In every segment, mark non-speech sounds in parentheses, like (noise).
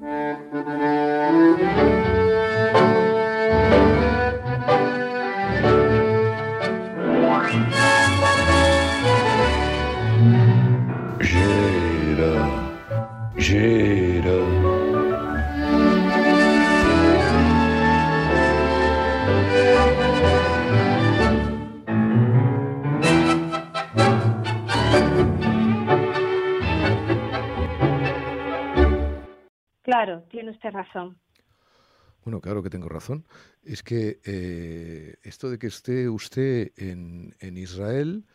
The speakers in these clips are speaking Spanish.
Claro, usted razón. Bueno, claro que tengo razón. Es que eh, esto de que esté usted en, Israel,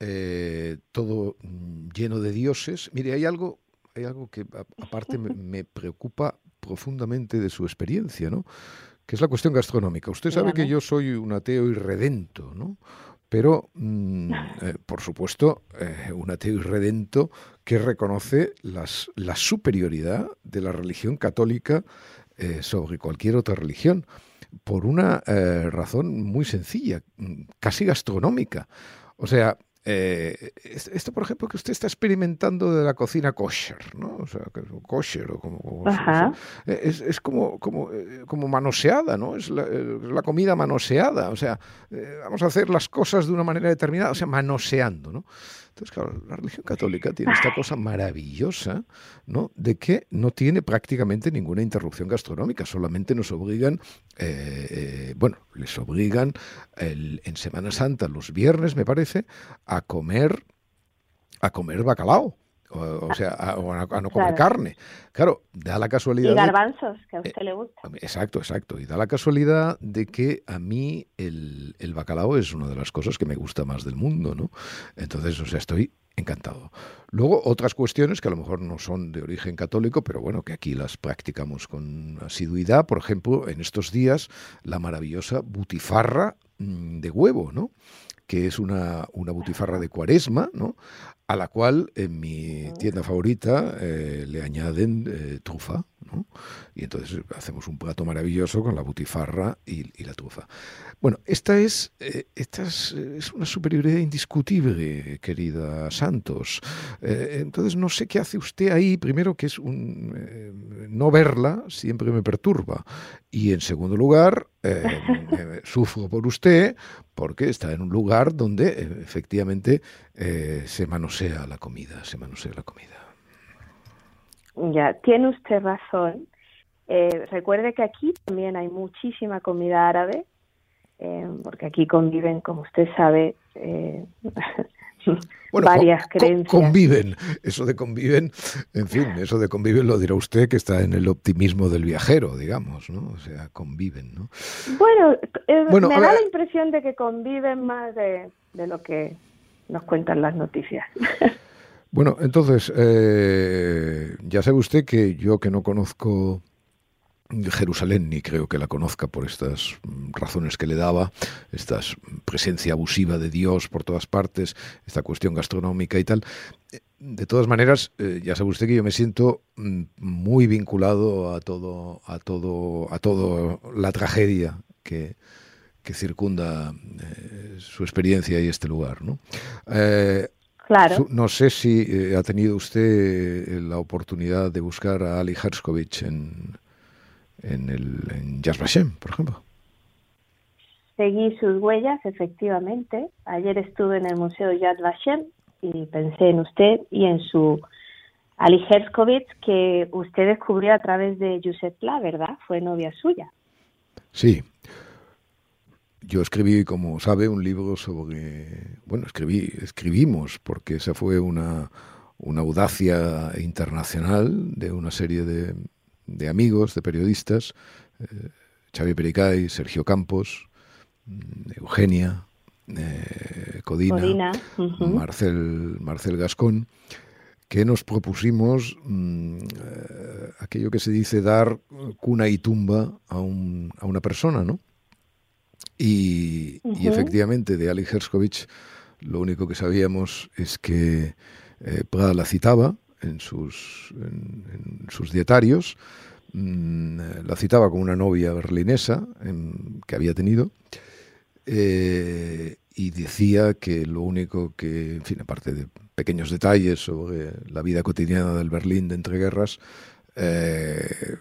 eh, todo mm, lleno de dioses, mire, hay algo, hay algo que aparte (laughs) me, preocupa profundamente de su experiencia, ¿no? Que es la cuestión gastronómica. Usted sabe que yo soy un ateo irredento, ¿no? Pero mm, eh, por supuesto eh, un ateo irredento que reconoce la superioridad de la religión católica eh, sobre cualquier otra religión, por una razón muy sencilla, mm, casi gastronómica. O sea, eh, esto, por ejemplo, que usted está experimentando de la cocina kosher, ¿no? O sea, kosher o como... es, es, como, como, eh, como manoseada, ¿no? Es la, la, comida manoseada. O sea, eh, vamos a hacer las cosas de una manera determinada, o sea, manoseando, ¿no? Entonces, claro, la religión católica tiene esta cosa maravillosa, ¿no? De que no tiene prácticamente ninguna interrupción gastronómica, solamente nos obligan, eh, eh, bueno, les obligan en Semana Santa, los viernes, me parece, a comer, a comer bacalao o, sea, a, no comer carne. Claro, da la casualidad. Y garbanzos, que a usted le gusta. Exacto, exacto. Y da la casualidad de que a mí el, el, bacalao es una de las cosas que me gusta más del mundo, ¿no? Entonces, o sea, estoy encantado. Luego, otras cuestiones que a lo mejor no son de origen católico, pero bueno, que aquí las practicamos con asiduidad. Por ejemplo, en estos días, la maravillosa butifarra mm, de huevo, ¿no? Que es una, una butifarra de cuaresma, ¿no? a la cual en mi tienda favorita eh, le añaden eh, trufa, ¿no? Y entonces hacemos un plato maravilloso con la butifarra y, la trufa. Bueno, esta es, eh, esta es, una superioridad indiscutible, querida Santos. entonces no sé qué hace usted ahí. Primero que es un no verla siempre me perturba y en segundo lugar (laughs) sufro por usted porque está en un lugar donde efectivamente se manosea la comida, se manosea la comida. Ya, tiene usted razón. Eh, recuerde que aquí también hay muchísima comida árabe, eh, porque aquí conviven, como usted sabe, eh, (laughs) varias creencias. Conviven, eso de conviven, en fin, eso de conviven lo dirá usted que está en el optimismo del viajero, digamos, ¿no? O sea, conviven, ¿no? Bueno, me da la impresión de que conviven más de lo que nos cuentan las noticias. (laughs) Bueno, entonces, eh, ya sabe usted que yo que no conozco Jerusalén, ni creo que la conozca por estas razones que le daba, esta presencia abusiva de Dios por todas partes, esta cuestión gastronómica y tal. De todas maneras, eh, ya sabe usted que yo me siento mm, muy vinculado a todo, a todo, a todo la tragedia que, que circunda eh, su experiencia y este lugar, ¿no? Eh, claro. no sé si eh, ha tenido usted la oportunidad de buscar a Ali Herskovich en, en, el, en Yad Vashem, por ejemplo. Seguí sus huellas, efectivamente. Ayer estuve en el Museo Yad Vashem y pensé en usted y en su Ali Herskovich que usted descubrió a través de Josep Pla, ¿verdad? Fue novia suya. Sí, yo escribí, como sabe, un libro sobre, bueno, escribí, escribimos, porque esa fue una, una audacia internacional de una serie de, de amigos, de periodistas, eh, Xavi Pericay, Sergio Campos, mm, Eugenia, eh, Codina, Marcel, Marcel Gascón, que nos propusimos mm, eh, aquello que se dice dar cuna y tumba a, un, a una persona, ¿no? Y, efectivamente, de Ali Herskovich, lo único que sabíamos es que eh, Prada la citaba en sus, en, sus dietarios, mm, la citaba como una novia berlinesa que había tenido, eh, y decía que lo único que, en fin, aparte de pequeños detalles sobre la vida cotidiana del Berlín de entreguerras, eh,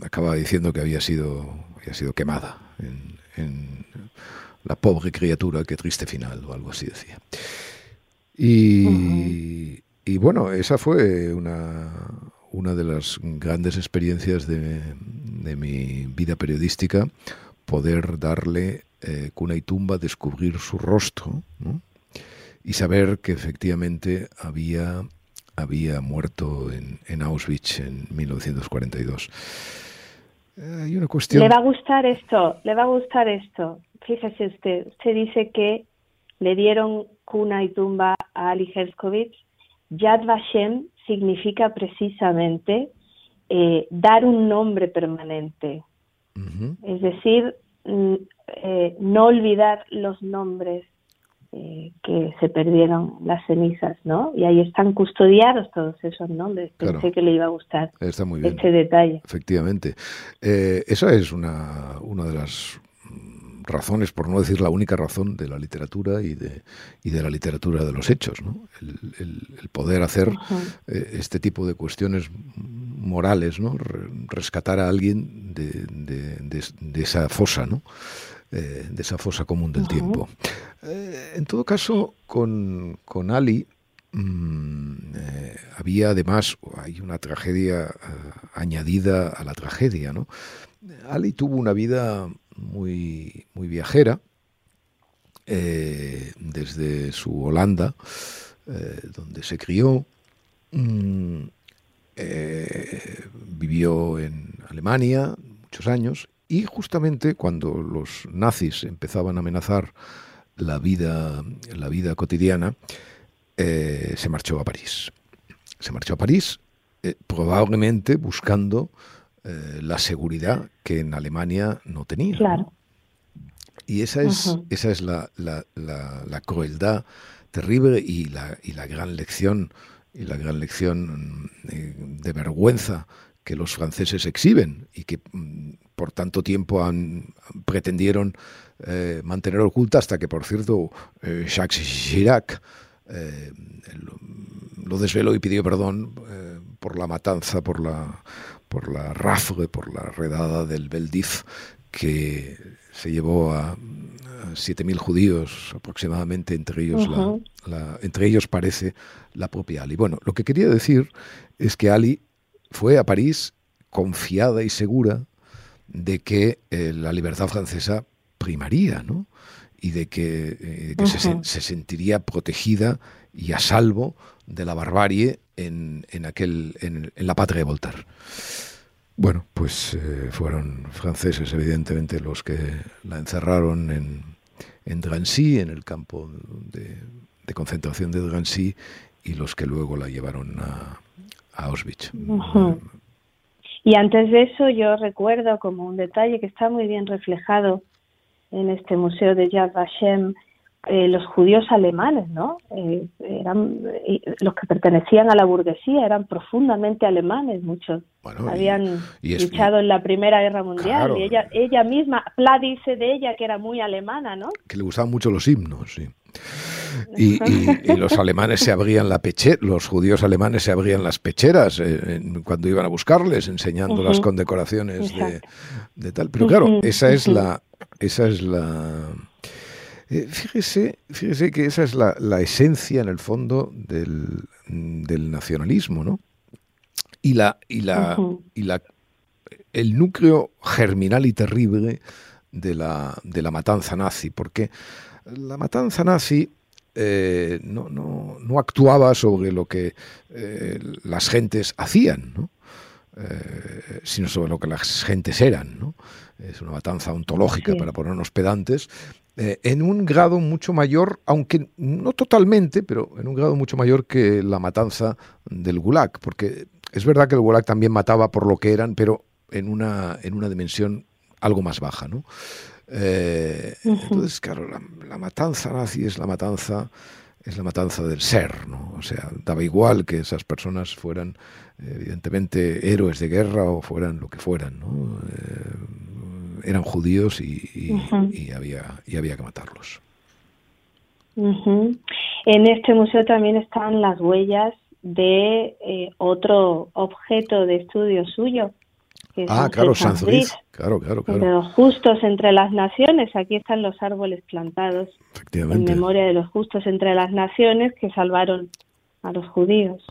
acaba diciendo que había sido, había sido quemada en, la pobre criatura, qué triste final, o algo así decía. Y, y bueno, esa fue una, una de las grandes experiencias de, de mi vida periodística, poder darle eh, cuna y tumba, descubrir su rostro y saber que efectivamente había, había muerto en, en Auschwitz en 1942. Eh, hay una cuestión. Le va a gustar esto, le va a gustar esto. Fíjese usted, usted dice que le dieron cuna y tumba a Ali Herskovich. Yad Vashem significa precisamente eh, dar un nombre permanente. Es decir, mm, eh, no olvidar los nombres eh, que se perdieron las cenizas, ¿no? Y ahí están custodiados todos esos nombres. Pensé que le iba a gustar este detalle. Efectivamente. esa es una, una de las razones, por no decir la única razón de la literatura y de, y de la literatura de los hechos, ¿no? el, poder hacer eh, este tipo de cuestiones morales, ¿no? rescatar a alguien de, de, esa fosa, ¿no? Eh, de esa fosa común del tiempo. Eh, en todo caso, con, con Ali mm, había además, hay una tragedia añadida a la tragedia, ¿no? Ali tuvo una vida muy, muy viajera, eh, desde su Holanda, eh, donde se crió, mm, eh, vivió en Alemania muchos años y justamente cuando los nazis empezaban a amenazar la vida, la vida cotidiana, se marchó a París. Se marchó a París probablemente buscando eh, la seguridad que en Alemania no tenía. Claro. Y esa es, esa es la, la, la, crueldad terrible y la, y la gran lección y la gran lección eh, de, vergüenza que los franceses exhiben y que mm, por tanto tiempo han, pretendieron eh, mantener oculta hasta que, por cierto, Jacques Chirac lo desveló y pidió perdón por la matanza, por la, por la rafle, por la redada del Beldif, que se llevó a, 7.000 judíos aproximadamente, entre ellos, la, entre ellos parece la propia Ali. Bueno, lo que quería decir es que Ali fue a París confiada y segura de que eh, la libertad francesa primaría, ¿no? Y de que, eh, se, se, sentiría protegida y a salvo de la barbarie en, en aquel, en, la patria de Voltaire. Bueno, pues eh, fueron franceses, evidentemente, los que la encerraron en, en Drancy, en el campo de, concentración de Drancy, y los que luego la llevaron a, Auschwitz. Y antes de eso, yo recuerdo como un detalle que está muy bien reflejado en este museo de Yad Vashem, eh, los judíos alemanes, ¿no? Eh, eran los que pertenecían a la burguesía, eran profundamente alemanes, muchos. Habían luchado en la Primera Guerra Mundial y ella, ella misma, Pla dice de ella que era muy alemana, ¿no? Que le gustaban mucho los himnos, sí. Y, los alemanes se abrían la pechera, los judíos alemanes se abrían las pecheras eh, cuando iban a buscarles, enseñando las condecoraciones de, de, tal. Pero claro, esa es la, esa es la eh, fíjese, fíjese que esa es la, esencia, en el fondo, del, nacionalismo, ¿no? Y la, y la, y la, el núcleo germinal y terrible de la, de la matanza nazi, porque la matanza nazi eh, no, no, no, actuaba sobre lo que eh, las gentes hacían, ¿no? sino sobre lo que las gentes eran. ¿no? Es una matanza ontológica, para ponernos pedantes, eh, en un grado mucho mayor, aunque no totalmente, pero en un grado mucho mayor que la matanza del Gulag, porque es verdad que el Gulag también mataba por lo que eran, pero en una, en una dimensión algo más baja, ¿no? Eh, entonces, claro, la, matanza nazi es la matanza es la matanza del ser, ¿no? O sea, daba igual que esas personas fueran evidentemente héroes de guerra o fueran lo que fueran, ¿no? Eh, eran judíos y, había, y había que matarlos. En este museo también están las huellas de eh, otro objeto de estudio suyo, ah, claro, Sanz Claro, claro, claro. Entre los justos entre las naciones, aquí están los árboles plantados en memoria de los justos entre las naciones que salvaron a los judíos.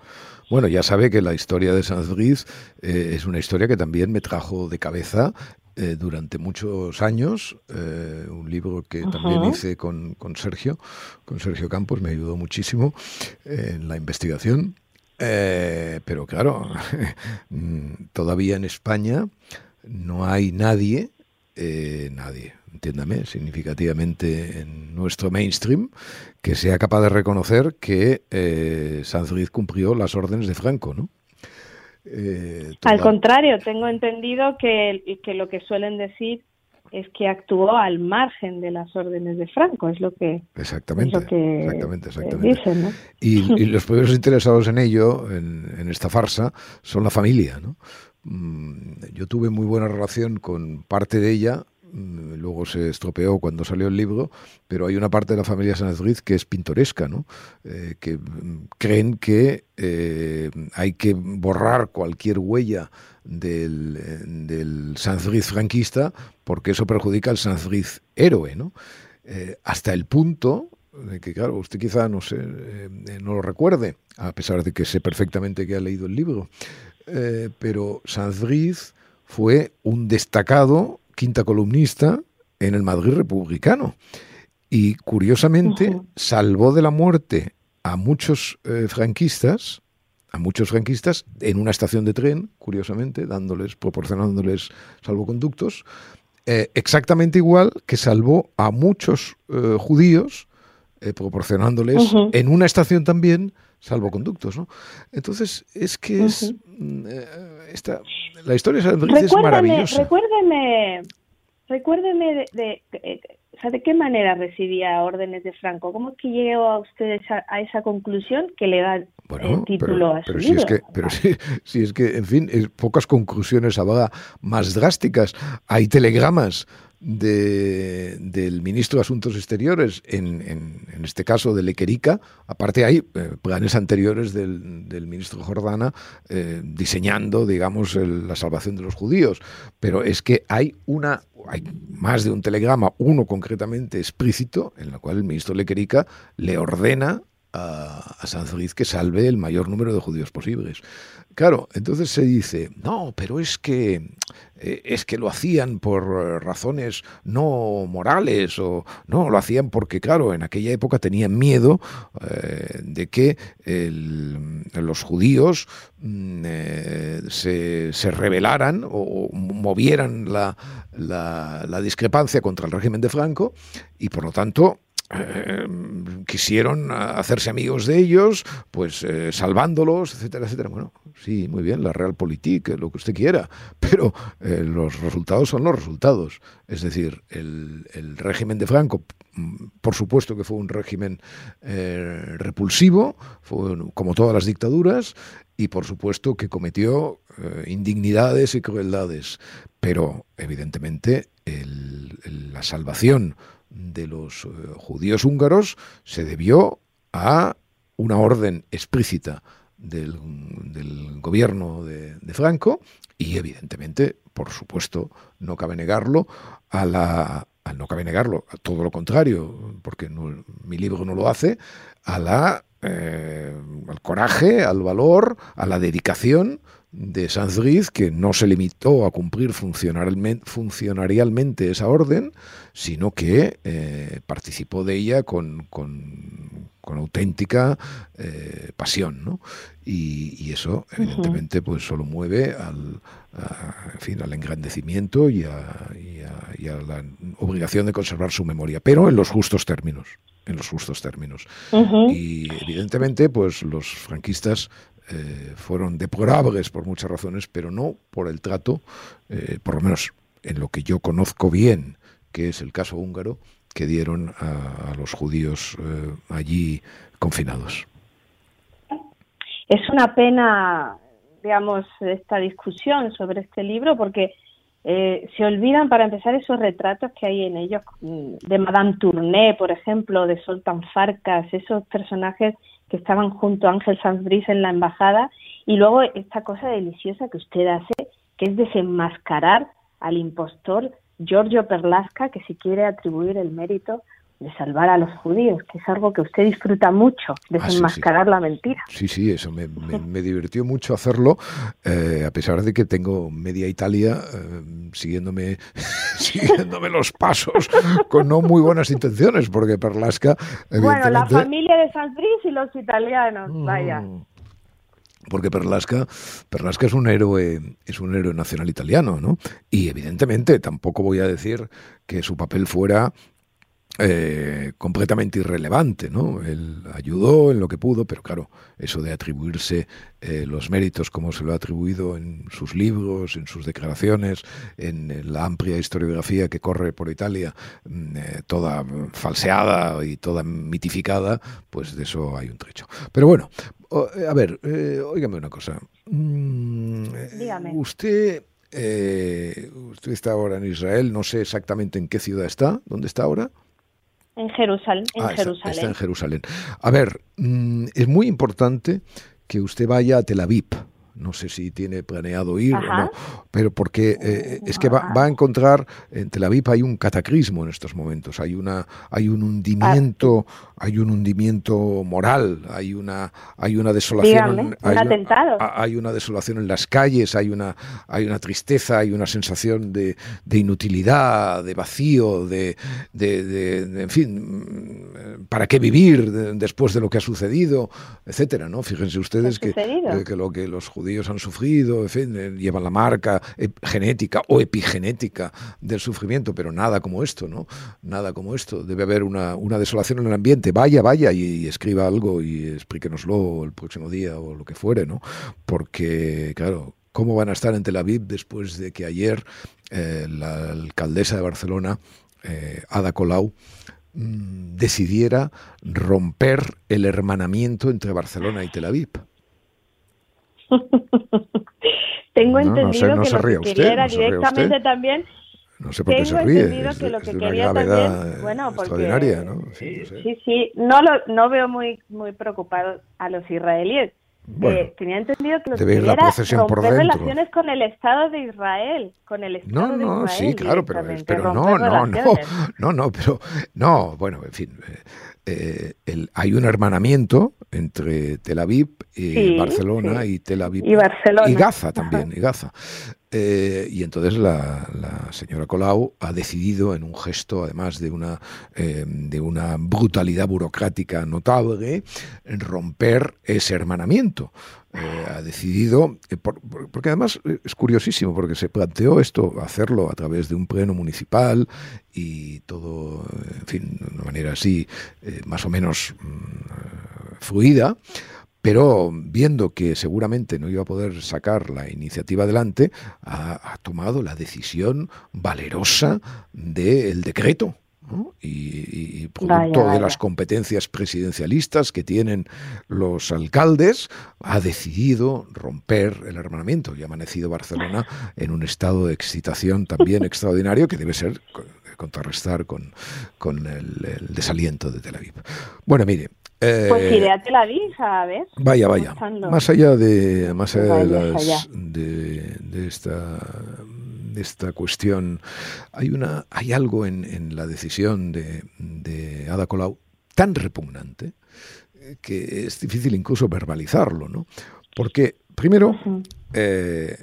Bueno, ya sabe que la historia de Sanz eh, es una historia que también me trajo de cabeza eh, durante muchos años, eh, un libro que también hice con, con, Sergio, con Sergio Campos, me ayudó muchísimo en la investigación. Eh, pero claro, (laughs) todavía en España no hay nadie, nadie, entiéndame, significativamente en nuestro mainstream, que sea capaz de reconocer que eh, Sanz cumplió las órdenes de Franco, ¿no? Eh, al contrario, tengo entendido que, que lo que suelen decir es que actuó al margen de las órdenes de Franco, es lo que, exactamente, exactamente, exactamente. y, los primeros interesados en ello, en, en, esta farsa, son la familia. ¿no? Mm, yo tuve muy buena relación con parte de ella Mm, luego se estropeó cuando salió el libro, pero hay una parte de la familia Sanadriz que es pintoresca, ¿no? Eh, que mm, creen que eh, hay que borrar cualquier huella del, del franquista porque eso perjudica al Sanadriz héroe, ¿no? Eh, hasta el punto de que, claro, usted quizá no, sé, no lo recuerde, a pesar de que sé perfectamente que ha leído el libro, pero Sanadriz fue un destacado quinta columnista en el Madrid republicano. Y curiosamente salvó de la muerte a muchos eh, franquistas, a muchos franquistas en una estación de tren, curiosamente, dándoles, proporcionándoles salvoconductos, eh, exactamente igual que salvó a muchos eh, judíos, proporcionándoles en una estación también salvoconductos, ¿no? Entonces, es que es mm, esta, la historia de es maravillosa. Recuérdeme, recuérdeme de, de, qué manera recibía órdenes de Franco. ¿Cómo es que llegó a usted a, esa conclusión que le da el título a su pero Si es que, pero si, es que, en fin, pocas conclusiones habrá más drásticas. Hay telegramas de, del ministro de Asuntos Exteriores, en, este caso de Lequerica. Aparte hay eh, planes anteriores del, ministro Jordana eh, diseñando, digamos, la salvación de los judíos. Pero es que hay una hay más de un telegrama, uno concretamente explícito, en el cual el ministro Lequerica le ordena a, a Sanz que salve el mayor número de judíos posibles. Claro, entonces se dice, no, pero es que eh, es que lo hacían por eh, razones no morales o no, lo hacían porque, claro, en aquella época tenían miedo eh, de que los judíos mm, se, se, rebelaran o movieran la, la discrepancia contra el régimen de Franco y, por lo tanto, eh, quisieron hacerse amigos de ellos, pues eh, salvándolos, etcétera, etcétera. Bueno, sí, muy bien, la realpolitik, lo que usted quiera, (laughs) pero eh, los resultados son los resultados. Es decir, el, régimen de Franco, mm, por supuesto que fue un régimen repulsivo, fue como todas las dictaduras, y por supuesto que cometió indignidades y crueldades, pero evidentemente la salvación de los eh, judíos húngaros se debió a una orden explícita del, gobierno de, Franco y evidentemente, por supuesto, no cabe negarlo, a la, no cabe negarlo, a todo lo contrario, porque mi libro no lo hace, a la, eh, al coraje, al valor, a la dedicación de Sanz que no se limitó a cumplir funcionarialmente esa orden, sino que eh, participó de ella con, con, auténtica eh, pasión. ¿no? Y, eso, evidentemente, pues solo mueve al, en fin, al engrandecimiento y a, y, a, la obligación de conservar su memoria, pero en los justos términos en los justos términos. Y evidentemente, pues los franquistas eh, fueron deplorables por muchas razones, pero no por el trato, eh, por lo menos en lo que yo conozco bien, que es el caso húngaro, que dieron a, los judíos eh, allí confinados. Es una pena, digamos, esta discusión sobre este libro, porque se olvidan, para empezar, esos retratos que hay en ellos mm, de Madame Tourné, por ejemplo, de Soltan Farkas, esos personajes que estaban junto a Ángel Sanz en la embajada y luego esta cosa deliciosa que usted hace que es desenmascarar al impostor Giorgio Perlasca, que si quiere atribuir el mérito de salvar a los judíos, que es algo que usted disfruta mucho, ah, desenmascarar la mentira. Sí, sí, eso me, divirtió mucho hacerlo, eh, a pesar de que tengo media Italia eh, siguiéndome, (laughs) siguiéndome los pasos con no muy buenas intenciones, porque Perlasca... Bueno, la familia de Sanfris y los italianos, vaya. Mm. porque Perlasca, Perlasca es un héroe, es un héroe nacional italiano, ¿no? Y evidentemente tampoco voy a decir que su papel fuera eh, completamente irrelevante, ¿no? Él ayudó en lo que pudo, pero claro, eso de atribuirse eh, los méritos como se lo ha atribuido en sus libros, en sus declaraciones, en, la amplia historiografía que corre por Italia, mm, eh, toda falseada y toda mitificada, pues de eso hay un trecho. Pero bueno, a ver, óigame una cosa. Mm, Dígame. Usted... usted está ahora en Israel, no sé exactamente en qué ciudad está, ¿dónde está ahora? En Jerusalén. En ah, Jerusalén. Está, en Jerusalén. A ver, mm, es muy importante que usted vaya a Tel Aviv. No sé si tiene planeado ir o no, pero porque eh, es que va, a encontrar, en Tel Aviv hay un cataclismo en estos momentos, hay, una, hay un hundimiento hay un hundimiento moral, hay una, hay una desolación, hay, hay, una desolación en las calles, hay una, hay una tristeza, hay una sensación de, de inutilidad, de vacío, de, de, en fin, ¿para qué vivir después de lo que ha sucedido, etcétera, ¿no? Fíjense ustedes que, que, lo que los judíos han sufrido, en fin, eh, llevan la marca genética o epigenética del sufrimiento, pero nada como esto, ¿no? Nada como esto. Debe haber una, una desolación en el ambiente vaya, vaya y, escriba algo y explíquenoslo el próximo día o lo que fuere, ¿no? Porque, claro, ¿cómo van a estar en Tel Aviv después de que ayer eh, la alcaldesa de Barcelona, eh, Ada Colau, mm, decidiera romper el hermanamiento entre Barcelona y Tel Aviv? (laughs) Tengo entendido que lo que quería era directamente también no sé por qué se ríe. Es, que lo que una quería también, bueno, extraordinaria, ¿no? Sí, sí, no, lo, no veo muy, muy preocupado a los israelíes. Eh, tenía entendido que lo que quería era romper relaciones con el Estado de Israel, con el Estado no, de Israel. No, sí, claro, pero, pero no, no, no, (laughs) no, no, pero no, bueno, en fin, eh, el, hay un hermanamiento entre Tel Aviv y Barcelona y Tel Aviv y, Barcelona. y Gaza también, y Gaza. Eh, y entonces la, señora Colau ha decidido, en un gesto además de una, eh, de una brutalidad burocrática notable, romper ese hermanamiento. Eh, ha decidido, porque además es curiosísimo, porque se planteó esto, hacerlo a través de un pleno municipal y todo, en fin, de una manera así, más o menos mm, fluida pero viendo que seguramente no iba a poder sacar la iniciativa adelante, ha, tomado la decisión valerosa del decreto. Y, producto de las competencias presidencialistas que tienen los alcaldes, ha decidido romper el hermanamiento y ha amanecido Barcelona en un estado de excitación también (laughs) extraordinario que debe ser contrarrestar con, con el, el, desaliento de Tel Aviv. Bueno, mire, pues iré a Tel Aviv a ver. Vaya, vaya. Más allá de, más allá de, esta de esta cuestión, hay una, hay algo en, la decisión de, de, Ada Colau tan repugnante que es difícil incluso verbalizarlo, ¿no? Porque primero eh,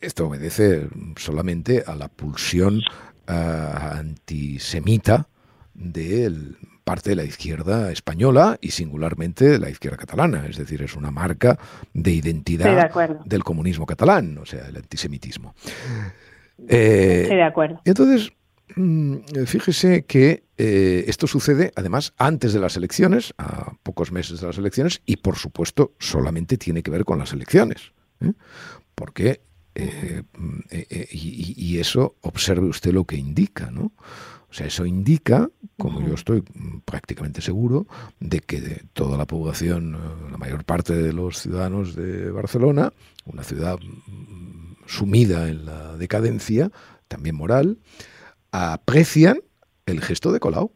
esto obedece solamente a la pulsión uh, antisemita del parte de la izquierda española y singularmente de la izquierda catalana. Es decir, es una marca de identidad del comunismo catalán, o sea, el antisemitismo. Eh, Estoy de acuerdo. Entonces, mm, fíjese que eh, esto sucede además antes de las elecciones, a pocos meses de las elecciones, y por supuesto solamente tiene que ver con las elecciones. ¿eh? Porque, y, y, eso, observe usted lo que indica, ¿no? O sea, eso indica, como yo estoy prácticamente seguro, de que de toda la población, eh, la mayor parte de los ciudadanos de Barcelona, una ciudad mm, sumida en la decadencia, también moral, aprecian el gesto de Colau.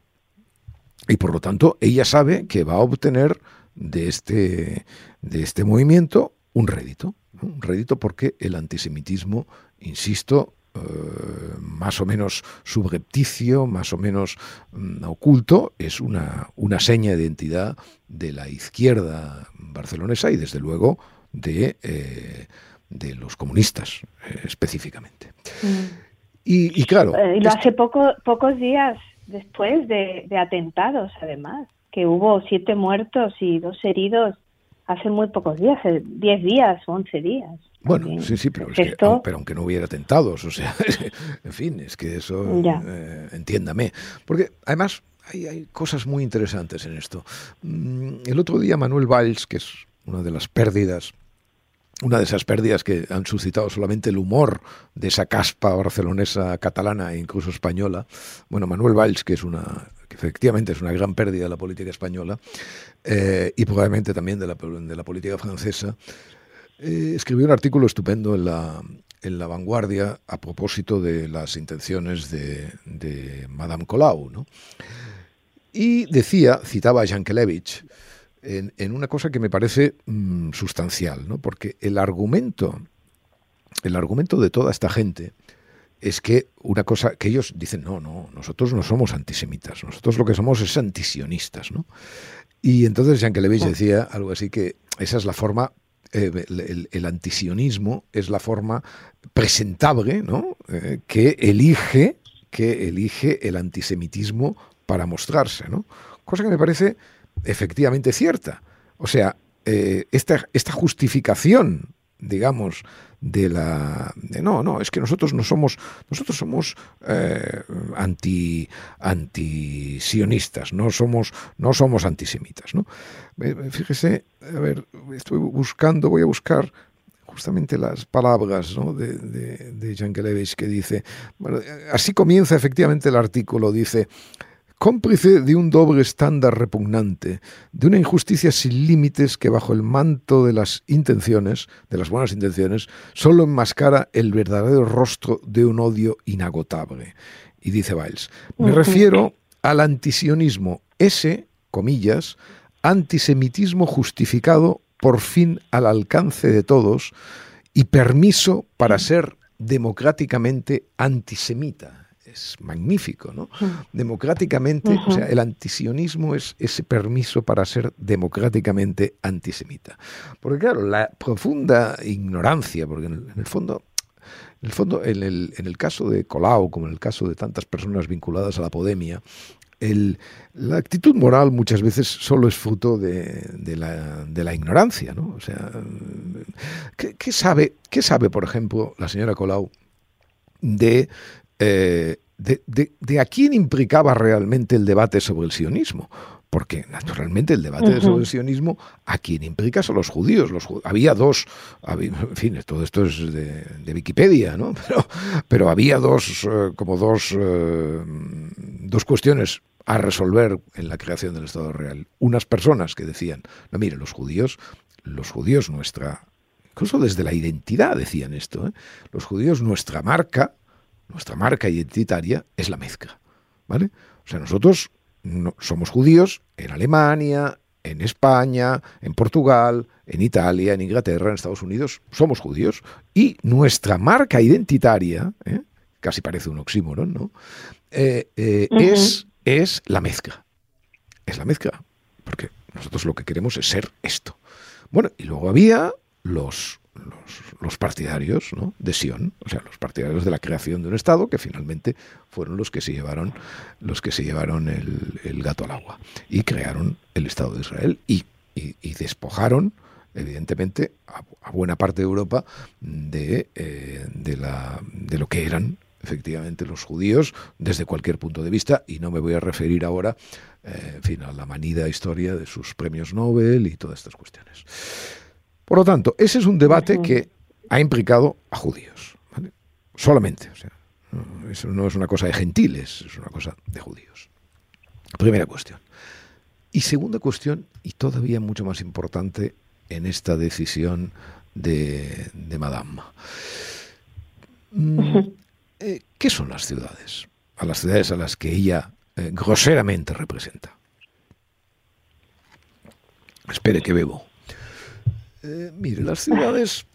Y por lo tanto, ella sabe que va a obtener de este, de este movimiento un rédito. Un rédito porque el antisemitismo, insisto, eh, más o menos subrepticio, más o menos mm, oculto, es una, una seña de identidad de la izquierda barcelonesa y desde luego de, eh, de los comunistas eh, específicamente. Mm. Y, claro... Y lo hace poco, pocos días después de, de atentados, además, que hubo siete muertos y dos heridos hace muy pocos días, 10 días o 11 días. Bueno, sí, sí, pero, pero aunque no hubiera atentados, o sea, (laughs) en fin, es que eso, eh, entiéndame. Porque además hay, hay, cosas muy interesantes en esto. Mm, el otro día Manuel Valls, que es una de las pérdidas, una de esas pérdidas que han suscitado solamente el humor de esa caspa barcelonesa, catalana e incluso española, bueno, Manuel Valls, que es una efectivamente es una gran pérdida de la política española eh, y probablemente también de la, de la política francesa, eh, escribió un artículo estupendo en la, en la vanguardia a propósito de las intenciones de, de Madame Colau. ¿no? Y decía, citaba a Jankelevich, en, en, una cosa que me parece mm, sustancial, ¿no? porque el argumento, el argumento de toda esta gente es que una cosa que ellos dicen, no, no, nosotros no somos antisemitas, nosotros lo que somos es antisionistas, ¿no? Y entonces Jankelevich oh. decía algo así que esa es la forma eh, el, antisionismo es la forma presentable ¿no? Eh, que elige que elige el antisemitismo para mostrarse, ¿no? Cosa que me parece efectivamente cierta. O sea, eh, esta, esta justificación, digamos, de la no no es que nosotros no somos nosotros somos eh, anti antisionistas no somos no somos antisemitas no fíjese a ver estoy buscando voy a buscar justamente las palabras ¿no? de, de, de que dice bueno, así comienza efectivamente el artículo dice cómplice de un doble estándar repugnante, de una injusticia sin límites que bajo el manto de las intenciones, de las buenas intenciones, solo enmascara el verdadero rostro de un odio inagotable. Y dice Biles, me refiero al antisionismo, ese, comillas, antisemitismo justificado por fin al alcance de todos y permiso para ser democráticamente antisemita es magnífico, ¿no? Democráticamente, o sea, el antisionismo es ese permiso para ser democráticamente antisemita. Porque claro, la profunda ignorancia, porque en el, fondo en el fondo, en el, en el, caso de Colau, como en el caso de tantas personas vinculadas a la podemia, el, la actitud moral muchas veces solo es fruto de, de, la, de la, ignorancia, ¿no? O sea, ¿qué, sabe, ¿qué sabe, por ejemplo, la señora Colau de eh, de, a quién implicaba realmente el debate sobre el sionismo. Porque naturalmente el debate sobre el sionismo a quién implica son los judíos. Los, había dos, en fin, todo esto es de, Wikipedia, ¿no? (laughs) Pero, pero había dos, eh, como dos, eh, dos cuestiones a resolver en la creación del Estado real. Unas personas que decían, no, mire, los judíos, los judíos nuestra, incluso desde la identidad decían esto, los judíos nuestra marca nuestra marca identitaria es la mezcla. ¿vale? O sea, nosotros no, somos judíos en Alemania, en España, en Portugal, en Italia, en Inglaterra, en Estados Unidos, somos judíos. Y nuestra marca identitaria, ¿eh? casi parece un oxímoron, ¿no? Eh, eh, es, es la mezcla. Es la mezcla. Porque nosotros lo que queremos es ser esto. Bueno, y luego había los los, partidarios de Sion, o sea, los partidarios de la creación de un Estado, que finalmente fueron los que se llevaron, los que se llevaron el, gato al agua y crearon el Estado de Israel y, despojaron, evidentemente, a, buena parte de Europa de, eh, de lo que eran efectivamente los judíos desde cualquier punto de vista y no me voy a referir ahora eh, en fin, a la manida historia de sus premios Nobel y todas estas cuestiones. Por lo tanto, ese es un debate que ha implicado a judíos. Solamente. O sea, eso no es una cosa de gentiles, es una cosa de judíos. Primera cuestión. Y segunda cuestión, y todavía mucho más importante en esta decisión de, de Madame. Mm, eh, ¿Qué son las ciudades? A las ciudades a las que ella eh, groseramente representa. Espere que bebo. Eh, mire, las ciudades,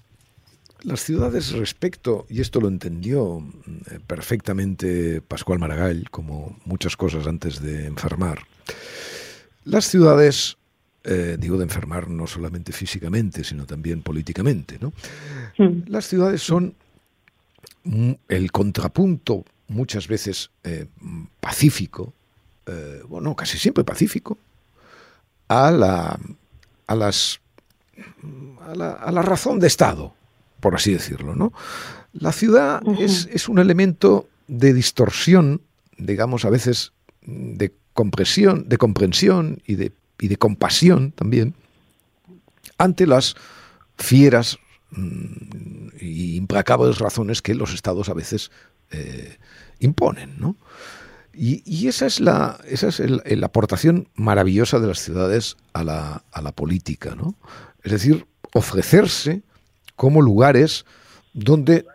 las ciudades respecto, y esto lo entendió eh, perfectamente Pascual Maragall, como muchas cosas antes de enfermar, las ciudades, eh, digo de enfermar no solamente físicamente, sino también políticamente, ¿no? Las ciudades son el contrapunto muchas veces pacífico, bueno, casi siempre pacífico, a, la, a las a la, razón de Estado, por así decirlo. ¿no? La ciudad es, un elemento de distorsión, digamos, a veces de compresión, de comprensión y de, de compasión también, ante las fieras e implacables razones que los estados a veces eh, imponen. ¿no? Y, esa es, la, esa es aportación maravillosa de las ciudades a la, a la política. ¿no? Es decir, ofrecerse como lugares donde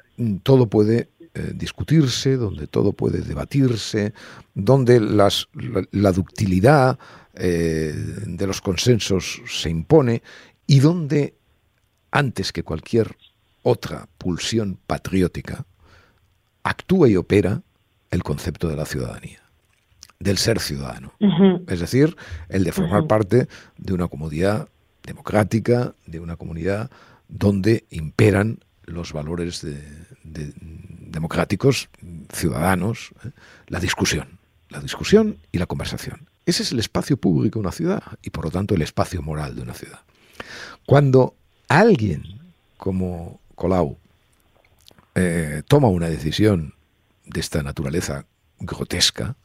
todo puede eh, discutirse, donde todo puede debatirse, donde las, la, ductilidad eh, de los consensos se impone y donde, antes que cualquier otra pulsión patriótica, actúa y opera el concepto de la ciudadanía, del ser ciudadano. Es decir, el de formar parte de una comunidad democrática, de una comunidad donde imperan los valores democráticos ciudadanos, ¿eh? la discusión, la discusión y la conversación. Ese es el espacio público de una ciudad y por lo tanto el espacio moral de una ciudad. Cuando alguien como Colau eh, toma una decisión de esta naturaleza grotesca,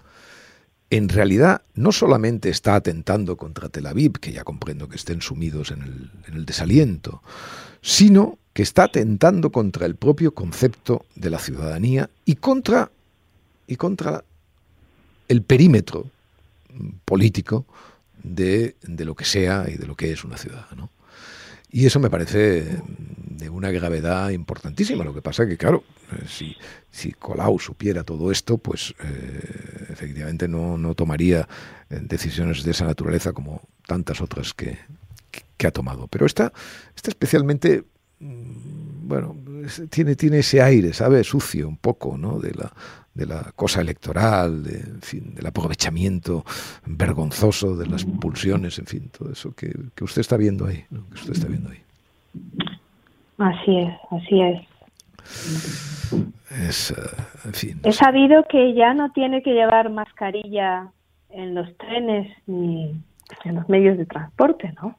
en realidad no solamente está atentando contra Tel Aviv, que ya comprendo que estén sumidos en el, desaliento, sino que está atentando contra el propio concepto de la ciudadanía y contra, y contra el perímetro político de, lo que sea y de lo que es una ciudad. Y eso me parece de una gravedad importantísima. Lo que pasa es que, claro, eh, si, si Colau supiera todo esto, pues eh, efectivamente no, no tomaría eh, decisiones de esa naturaleza como tantas otras que, que, ha tomado. Pero esta, esta especialmente, mm, bueno, tiene, tiene ese aire, ¿sabe? Sucio un poco, ¿no? De la, de la cosa electoral, de, en del aprovechamiento vergonzoso de las pulsiones, en fin, todo eso que, que usted está viendo ahí, que usted está viendo ahí. Así es, así es. Es, eh, en fin. He sabido que ya no tiene que llevar mascarilla en los trenes ni en los medios de transporte, ¿no?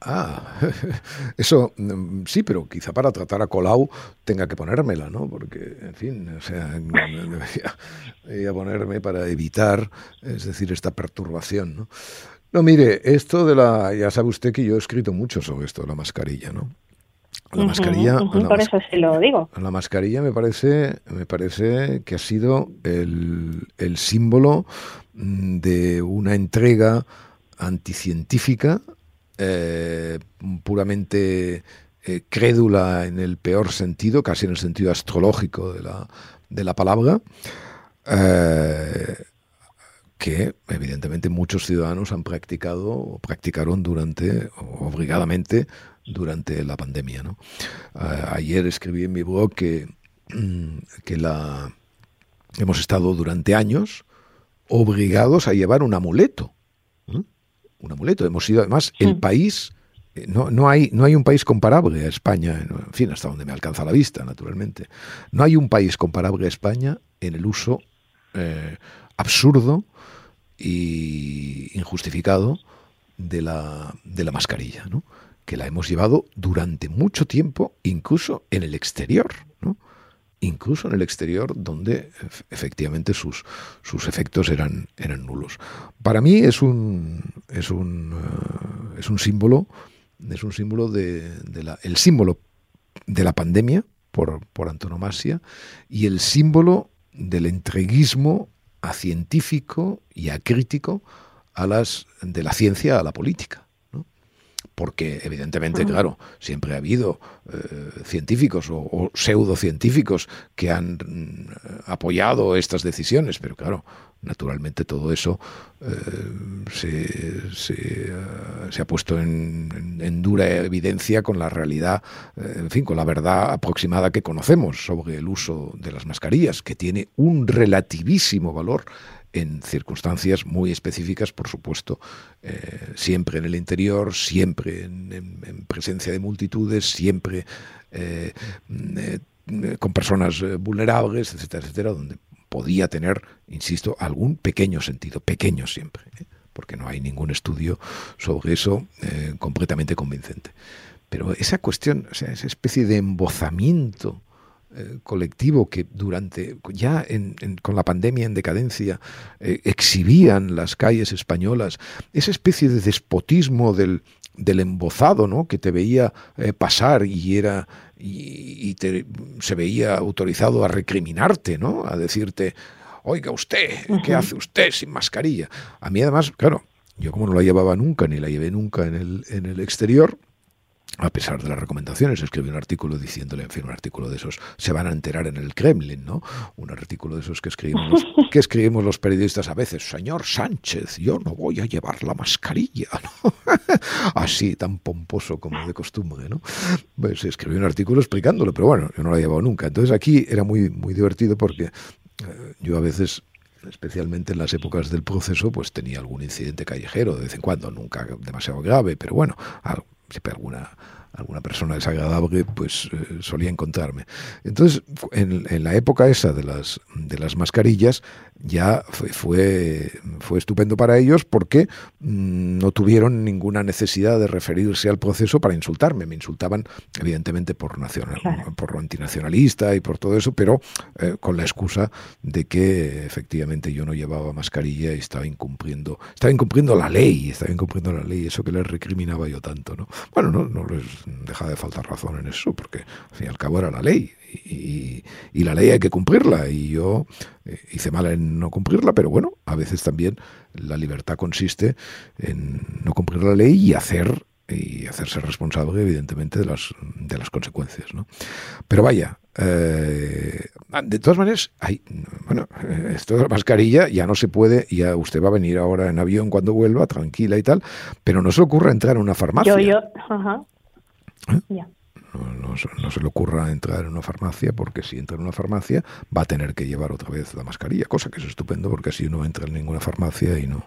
Ah, (laughs) eso mm, sí, pero quizá para tratar a Colau tenga que ponérmela, ¿no? Porque, en fin, o sea, (laughs) debería, ponerme para evitar, es decir, esta perturbación, ¿no? No, mire, esto de la, ya sabe usted que yo he escrito mucho sobre esto de la mascarilla, ¿no? La mascarilla. por eso se lo digo. La mascarilla me parece, me parece que ha sido el, el símbolo mm, de una entrega anticientífica, eh, puramente eh, crédula en el peor sentido, casi en el sentido astrológico de la, de la palabra, eh, que evidentemente muchos ciudadanos han practicado o practicaron durante, obligadamente, durante la pandemia. ¿no? ayer escribí en mi blog que, que la, hemos estado durante años obligados a llevar un amuleto. Un amuleto. Hemos sido además el país... Eh, no, no, hay, no hay un país comparable a España, en fin, hasta donde me alcanza la vista, naturalmente. No hay un país comparable a España en el uso eh, absurdo e injustificado de la, de la mascarilla. ¿no? Que la hemos llevado durante mucho tiempo, incluso en el exterior, ¿no? incluso en el exterior donde efectivamente sus, sus efectos eran, eran nulos. Para mí es un, es un, eh, es un símbolo, es un símbolo de, la, el símbolo de la pandemia por, por antonomasia y el símbolo del entreguismo a científico y a crítico a las, de la ciencia a la política porque evidentemente, claro, siempre ha habido eh, científicos o, pseudocientíficos que han mm, apoyado estas decisiones, pero claro, naturalmente todo eso eh, se, ha puesto en, dura evidencia con la realidad, en fin, con la verdad aproximada que conocemos sobre el uso de las mascarillas, que tiene un relativísimo valor en circunstancias muy específicas, por supuesto, eh, siempre en el interior, siempre en, presencia de multitudes, siempre eh, eh, con personas vulnerables, etcétera, etcétera, donde podía tener, insisto, algún pequeño sentido, pequeño siempre, porque no hay ningún estudio sobre eso completamente convincente. Pero esa cuestión, esa especie de embozamiento, eh, colectivo que durante, ya con la pandemia en decadencia, eh, exhibían las calles españolas, esa especie de despotismo del, del embozado, ¿no? que te veía eh, pasar y era y, se veía autorizado a recriminarte, ¿no? a decirte, oiga usted, ¿qué hace usted sin mascarilla? A mí además, claro, yo como no la llevaba nunca, ni la llevé nunca en el, en el exterior, a pesar de las recomendaciones, escribí un artículo diciéndole, en fin, un artículo de esos, se van a enterar en el Kremlin, ¿no? Un artículo de esos que escribimos los, (laughs) que escribimos los periodistas a veces, señor Sánchez, yo no voy a llevar la mascarilla, ¿no? (laughs) Así, tan pomposo como de costumbre, ¿no? Pues escribí un artículo explicándolo, pero bueno, yo no lo he llevado nunca. Entonces aquí era muy, muy divertido porque eh, yo a veces especialmente en las épocas del proceso, pues tenía algún incidente callejero de vez en cuando, nunca demasiado grave, pero bueno, siempre alguna alguna persona desagradable, pues eh, solía encontrarme. Entonces, en, la época esa de las, de las mascarillas, ya fue, fue, estupendo para ellos porque mm, no tuvieron ninguna necesidad de referirse al proceso para insultarme. Me insultaban, evidentemente, por, nacional, por lo antinacionalista y por todo eso, pero eh, con la excusa de que efectivamente yo no llevaba mascarilla y estaba incumpliendo, estaba incumpliendo la ley, estaba incumpliendo la ley, eso que les recriminaba yo tanto. ¿no? Bueno, no, no les deja de faltar razón en eso, porque al fin y al cabo era la ley y, la ley hay que cumplirla y yo eh, hice mal en no cumplirla, pero bueno, a veces también la libertad consiste en no cumplir la ley y hacer y hacerse responsable evidentemente de las de las consecuencias ¿no? pero vaya eh, de todas maneras hay bueno esto de la mascarilla ya no se puede ya usted va a venir ahora en avión cuando vuelva tranquila y tal pero no se ocurra entrar en una farmacia yo yo ajá. ¿Eh? Ya. No, se le ocurra entrar en una farmacia, porque si entra en una farmacia va a tener que llevar otra vez la mascarilla, cosa que es estupendo porque así no entra en ninguna farmacia y no,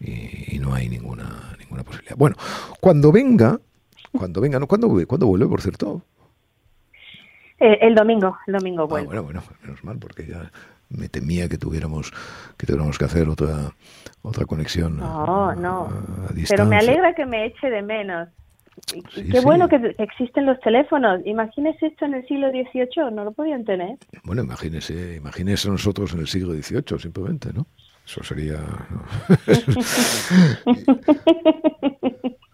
y, no hay ninguna, ninguna posibilidad. Bueno, cuando venga, cuando venga, ¿no? ¿Cuándo, ¿cuándo vuelve, por cierto? Eh, el domingo, el domingo ah, bueno, bueno, menos mal, porque ya me temía que tuviéramos que tuviéramos que hacer otra otra conexión. No, no. Pero me alegra que me eche de menos qué bueno que existen los teléfonos. Imagínese esto en el siglo XVIII, no lo podían tener. Bueno, imagínese, imagínese nosotros en el siglo XVIII, simplemente, ¿no? Eso sería... (laughs)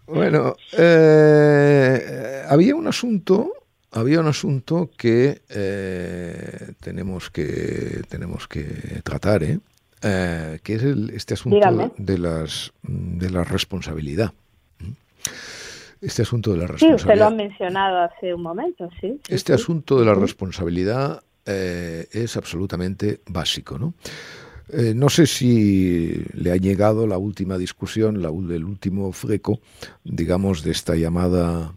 bueno, eh, había un asunto había un asunto que eh, tenemos que tenemos que tratar, ¿eh? que es este asunto de las de la responsabilidad este asunto de la responsabilidad. Sí, usted lo ha mencionado hace un momento, sí. este asunto de la responsabilidad eh, es absolutamente básico, ¿no? Eh, no sé si le ha llegado la última discusión, la, el último freco, digamos, de esta llamada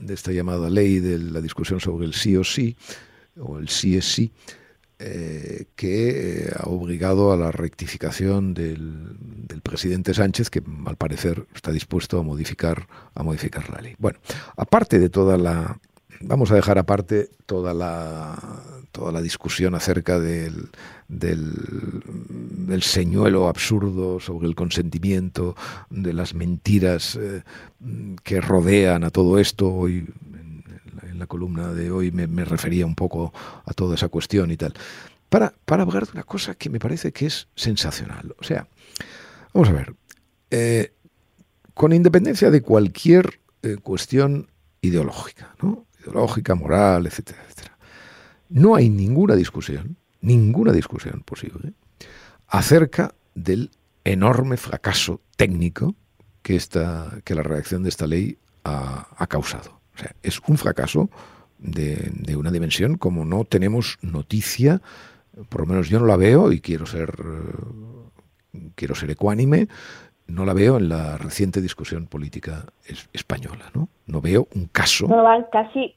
de esta llamada ley de la discusión sobre el sí o sí o el sí es sí, eh, que eh, ha obligado a la rectificación del, presidente Sánchez, que al parecer está dispuesto a modificar, a modificar la ley. Bueno, aparte de toda la, vamos a dejar aparte toda la toda la discusión acerca del, del, señuelo absurdo sobre el consentimiento, de las mentiras eh, que rodean a todo esto. Hoy la columna de hoy me, refería un poco a toda esa cuestión y tal, para, hablar de una cosa que me parece que es sensacional. O sea, vamos a ver, eh, con independencia de cualquier eh, cuestión ideológica, ¿no? ideológica, moral, etcétera, etcétera, no hay ninguna discusión, ninguna discusión posible acerca del enorme fracaso técnico que, esta, que la redacción de esta ley ha, causado. O sea, es un fracaso de, de, una dimensión como no tenemos noticia, por lo menos yo no la veo y quiero ser, quiero ser ecuánime, no la veo en la reciente discusión política española, ¿no? No veo un caso. No, van casi,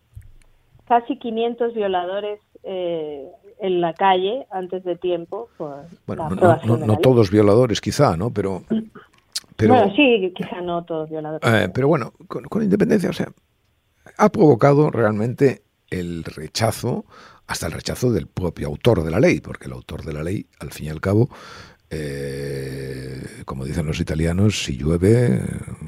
casi 500 violadores eh, en la calle antes de tiempo. bueno, no, todos violadores quizá, ¿no? Pero, pero bueno, sí, quizá no todos violadores. Eh, pero bueno, con, independencia, o sea, ha provocado realmente el rechazo, hasta el rechazo del propio autor de la ley, porque el autor de la ley, al fin y al cabo, eh, como dicen los italianos, si llueve,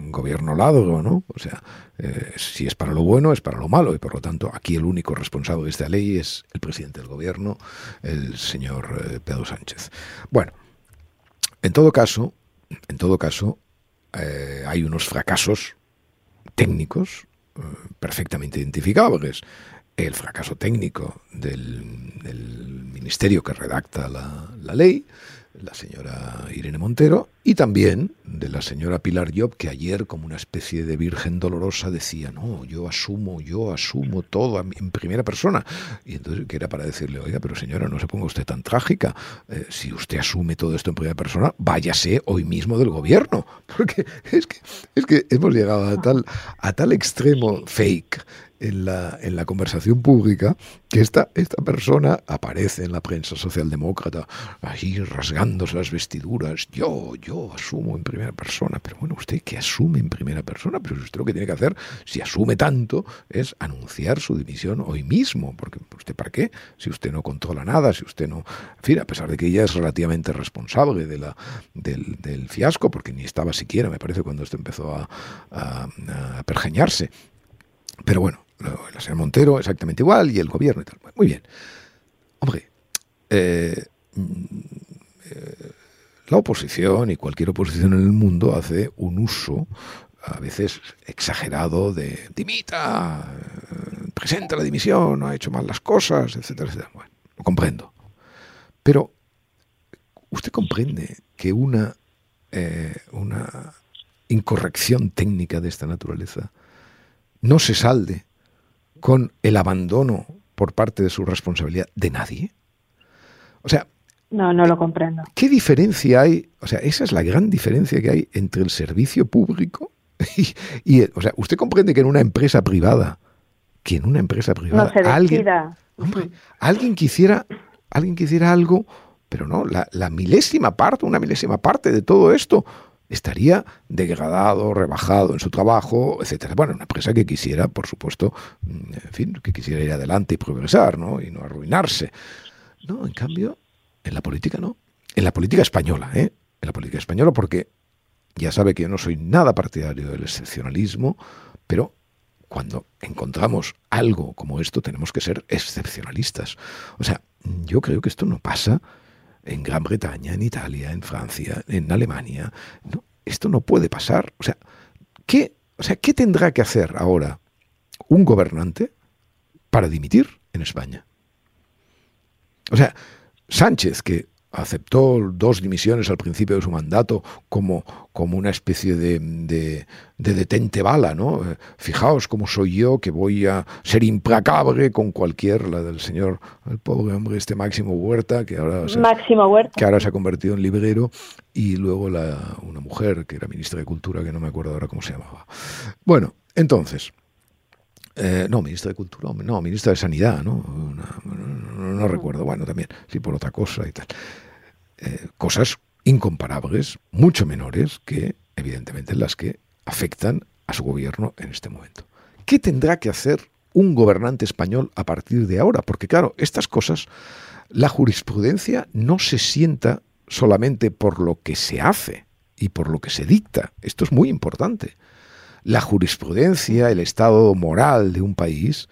gobierno ladro, ¿no? O sea, eh, si es para lo bueno, es para lo malo, y por lo tanto, aquí el único responsable de esta ley es el presidente del gobierno, el señor eh, Pedro Sánchez. Bueno, en todo caso, en todo caso, hay unos fracasos técnicos perfectamente identificables. El fracaso técnico del, ministerio que redacta la ley, la señora Irene Montero, y también de la señora Pilar Job, que ayer, como una especie de virgen dolorosa, decía, no, yo asumo, yo asumo todo en primera persona. Y entonces, que era para decirle, oiga, pero señora, no se ponga usted tan trágica. Eh, si usted asume todo esto en primera persona, váyase hoy mismo del gobierno. (laughs) Porque es que, es que hemos llegado a tal, a tal extremo fake en la, en la conversación pública que esta, esta persona aparece en la prensa socialdemócrata, ahí rasgándose las vestiduras. Yo, yo asumo en primera persona. Pero bueno, usted que asume en primera persona, pero usted lo que tiene que hacer, si asume tanto, es anunciar su dimisión hoy mismo. Porque usted para qué? Si usted no controla nada, si usted no... En fin, a pesar de que ella es relativamente responsable de la, del, del fiasco, porque ni estaba siquiera, me parece, cuando esto empezó a pergeñarse. Pero bueno, la señora Montero exactamente igual y el gobierno y tal. Muy bien. Hombre, eh, eh, la oposición y cualquier oposición en el mundo hace un uso a veces exagerado de dimita, eh, presenta la dimisión, no ha hecho mal las cosas, etcétera, etcétera. Bueno, lo comprendo. Pero usted comprende que una, una incorrección técnica de esta naturaleza no se salde con el abandono por parte de su responsabilidad de nadie? O sea... No, no lo comprendo. ¿Qué diferencia hay? O sea, esa es la gran diferencia que hay entre el servicio público (laughs) y, o sea, usted comprende que en una empresa privada, que en una empresa privada, alguien, alguien quisiera, alguien quisiera algo, pero no, la, la milésima parte, una milésima parte de todo esto estaría degradado, rebajado en su trabajo, etcétera. Bueno, una empresa que quisiera, por supuesto, mm, en fin, que quisiera ir adelante y progresar, ¿no? Y no arruinarse. No, en cambio, en la política no. En la política española, ¿eh? En la política española, porque ya sabe que yo no soy nada partidario del excepcionalismo, pero cuando encontramos algo como esto tenemos que ser excepcionalistas. O sea, yo creo que esto no pasa en Gran Bretaña, en Italia, en Francia, en Alemania. Esto no puede pasar. O sea, ¿qué, o sea, ¿qué tendrá que hacer ahora un gobernante para dimitir en España? O sea, Sánchez, que aceptó dos dimisiones al principio de su mandato como, como una especie de, de, detente bala, ¿no? Eh, fijaos cómo soy yo que voy a ser implacable con cualquier, la del señor, el pobre hombre este Máximo Huerta, que ahora se, Máximo Huerta. Que ahora se ha convertido en librero, y luego la, una mujer que era ministra de Cultura, que no me acuerdo ahora cómo se llamaba. Bueno, entonces, eh, no, ministra de Cultura, no, ministra de Sanidad, ¿no? No, recuerdo, bueno, también, sí, por otra cosa y tal. Eh, cosas incomparables, mucho menores que, evidentemente, las que afectan a su gobierno en este momento. ¿Qué tendrá que hacer un gobernante español a partir de ahora? Porque, claro, estas cosas, la jurisprudencia no se sienta solamente por lo que se hace y por lo que se dicta. Esto es muy importante la jurisprudencia, el estado moral de un país,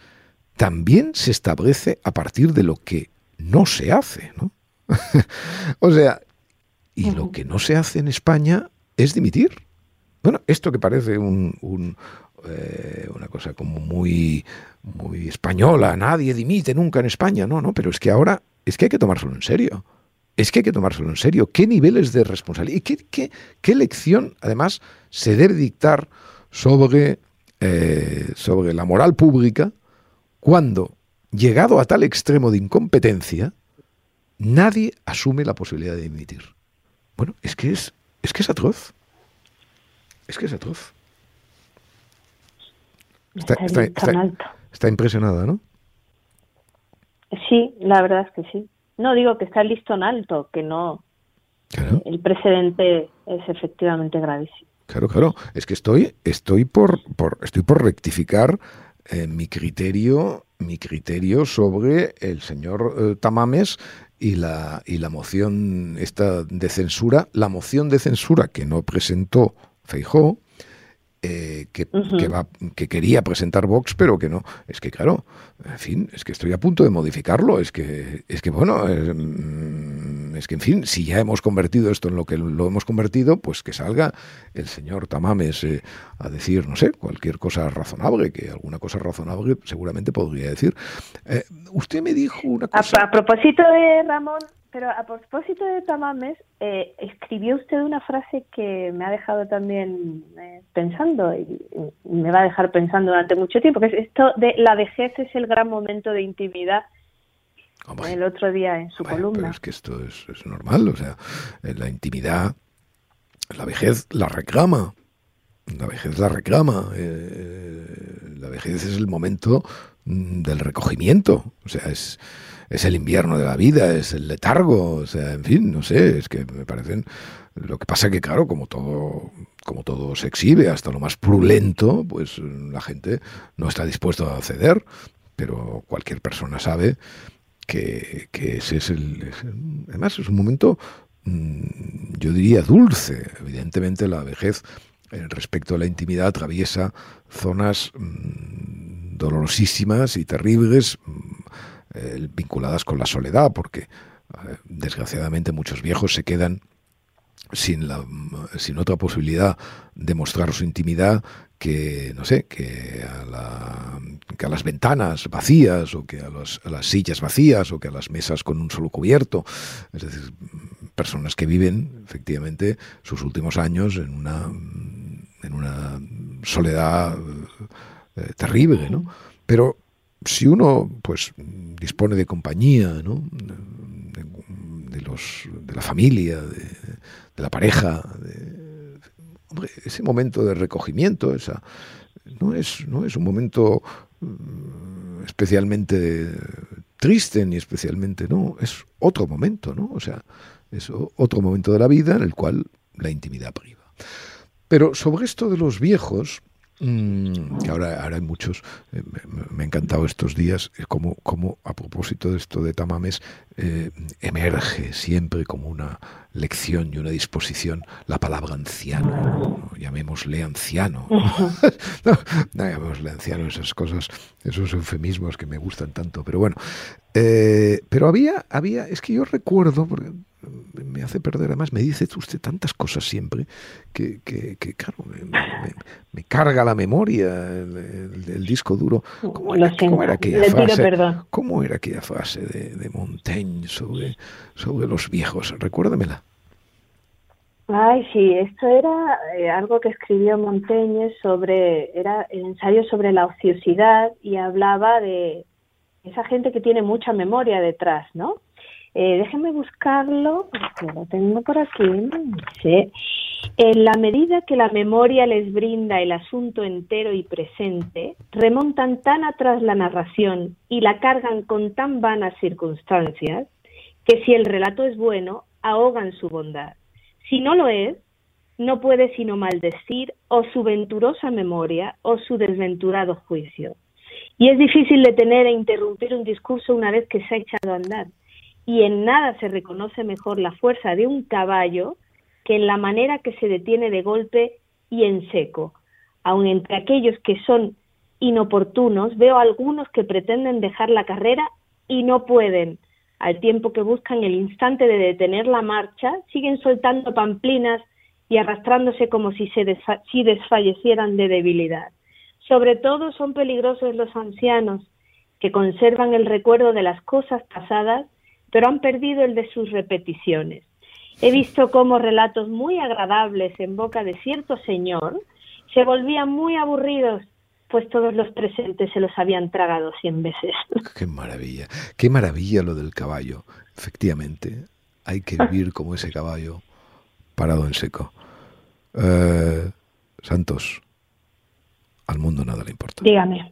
también se establece a partir de lo que no se hace, ¿no? (laughs) o sea, y lo que no se hace en España es dimitir. Bueno, esto que parece un, eh, una cosa como muy, muy española, nadie dimite nunca en España, no, no, pero es que ahora es que hay que tomárselo en serio. Es que hay que tomárselo en serio. ¿Qué niveles de responsabilidad? ¿Y qué, qué, qué lección, además, se debe dictar sobre eh, sobre la moral pública cuando, llegado a tal extremo de incompetencia, nadie asume la posibilidad de dimitir. Bueno, es que es, es que es atroz. Es que es atroz. Está, está impresionada, ¿no? Sí, la verdad es que sí. No digo que está listo en alto, que no. El precedente es efectivamente gravísimo. Claro, claro. Es que estoy, estoy por, por estoy por rectificar eh, mi criterio, mi criterio sobre el señor eh, Tamames y la y la moción esta de censura, la moción de censura que no presentó Feijó, eh, que, va, que quería presentar Vox, pero que no. Es que, claro, en fin, es que estoy a punto de modificarlo. Es que, es que bueno, mm, es, que, en fin, si ya hemos convertido esto en lo que lo hemos convertido, pues que salga el señor Tamames eh, a decir, no sé, cualquier cosa razonable, que alguna cosa razonable seguramente podría decir. Eh, usted me dijo una cosa. a propósito de Ramón, pero a propósito de Tamames, eh, escribió usted una frase que me ha dejado también eh, pensando y, me va a dejar pensando durante mucho tiempo, que es esto de la vejez es el gran momento de intimidad. el otro día en su columna. Pero es que esto es, normal, o sea, eh, la intimidad, la vejez la reclama, la vejez la reclama, la vejez es el momento mm, del recogimiento, o sea, es es el invierno de la vida, es el letargo, o sea, en fin, no sé, es que me parecen... Lo que pasa que, claro, como todo, como todo se exhibe, hasta lo más prulento, pues la gente no está dispuesto a ceder, pero cualquier persona sabe que, ese es el, Además, es un momento, mm, yo diría, dulce. Evidentemente, la vejez eh, respecto a la intimidad atraviesa zonas mm, dolorosísimas y terribles mm, eh, vinculadas con la soledad, porque eh, desgraciadamente muchos viejos se quedan sin, la, sin otra posibilidad de mostrar su intimidad que, no sé, que a, la, que a las ventanas vacías o que a, a, las sillas vacías o que a las mesas con un solo cubierto. Es decir, personas que viven efectivamente sus últimos años en una, en una soledad eh, terrible, ¿no? Pero si uno pues dispone de compañía, ¿no? de, los, de la familia, de, la pareja, ese momento de recogimiento, esa, no, es, no es un momento mm, especialmente triste ni especialmente, no, es otro momento, ¿no? O sea, es otro momento de la vida en el cual la intimidad priva. Pero sobre esto de los viejos, Mm, que ahora, ahora hay muchos, eh, me, ha encantado estos días, eh, como, como a propósito de esto de Tamames, eh, emerge siempre como una lección y una disposición la palabra anciano, llamémosle anciano, (laughs) no, llamémosle anciano, esas cosas, esos eufemismos que me gustan tanto, pero bueno, pero había, había, es que yo recuerdo, porque me hace perder. Además, me dice usted tantas cosas siempre que, que, claro, me, carga la memoria el, disco duro. ¿Cómo era, aquella frase? ¿Cómo era aquella frase de, Montaigne sobre, sobre los viejos? Recuérdamela. Ay, sí, esto era eh, algo que escribió Montaigne sobre, era el ensayo sobre la ociosidad y hablaba de esa gente que tiene mucha memoria detrás, ¿no? Eh, déjenme buscarlo, porque lo tengo por aquí. En la medida que la memoria les brinda el asunto entero y presente, remontan tan atrás la narración y la cargan con tan vanas circunstancias que si el relato es bueno, ahogan su bondad. Si no lo es, no puede sino maldecir o su venturosa memoria o su desventurado juicio. Y es difícil detener e interrumpir un discurso una vez que se ha echado a andar y en nada se reconoce mejor la fuerza de un caballo que en la manera que se detiene de golpe y en seco. Aun entre aquellos que son inoportunos, veo algunos que pretenden dejar la carrera y no pueden. Al tiempo que buscan el instante de detener la marcha, siguen soltando pamplinas y arrastrándose como si se si desfallecieran de debilidad. Sobre todo son peligrosos los ancianos, que conservan el recuerdo de las cosas pasadas pero han perdido el de sus repeticiones. He visto cómo relatos muy agradables en boca de cierto señor se volvían muy aburridos pues todos los presentes se los habían tragado cien veces. (laughs) Qué maravilla, qué maravilla lo del caballo. Efectivamente, hay que (laughs) vivir como ese caballo parado en seco. Eh, Santos, al mundo nada le importa. Dígame.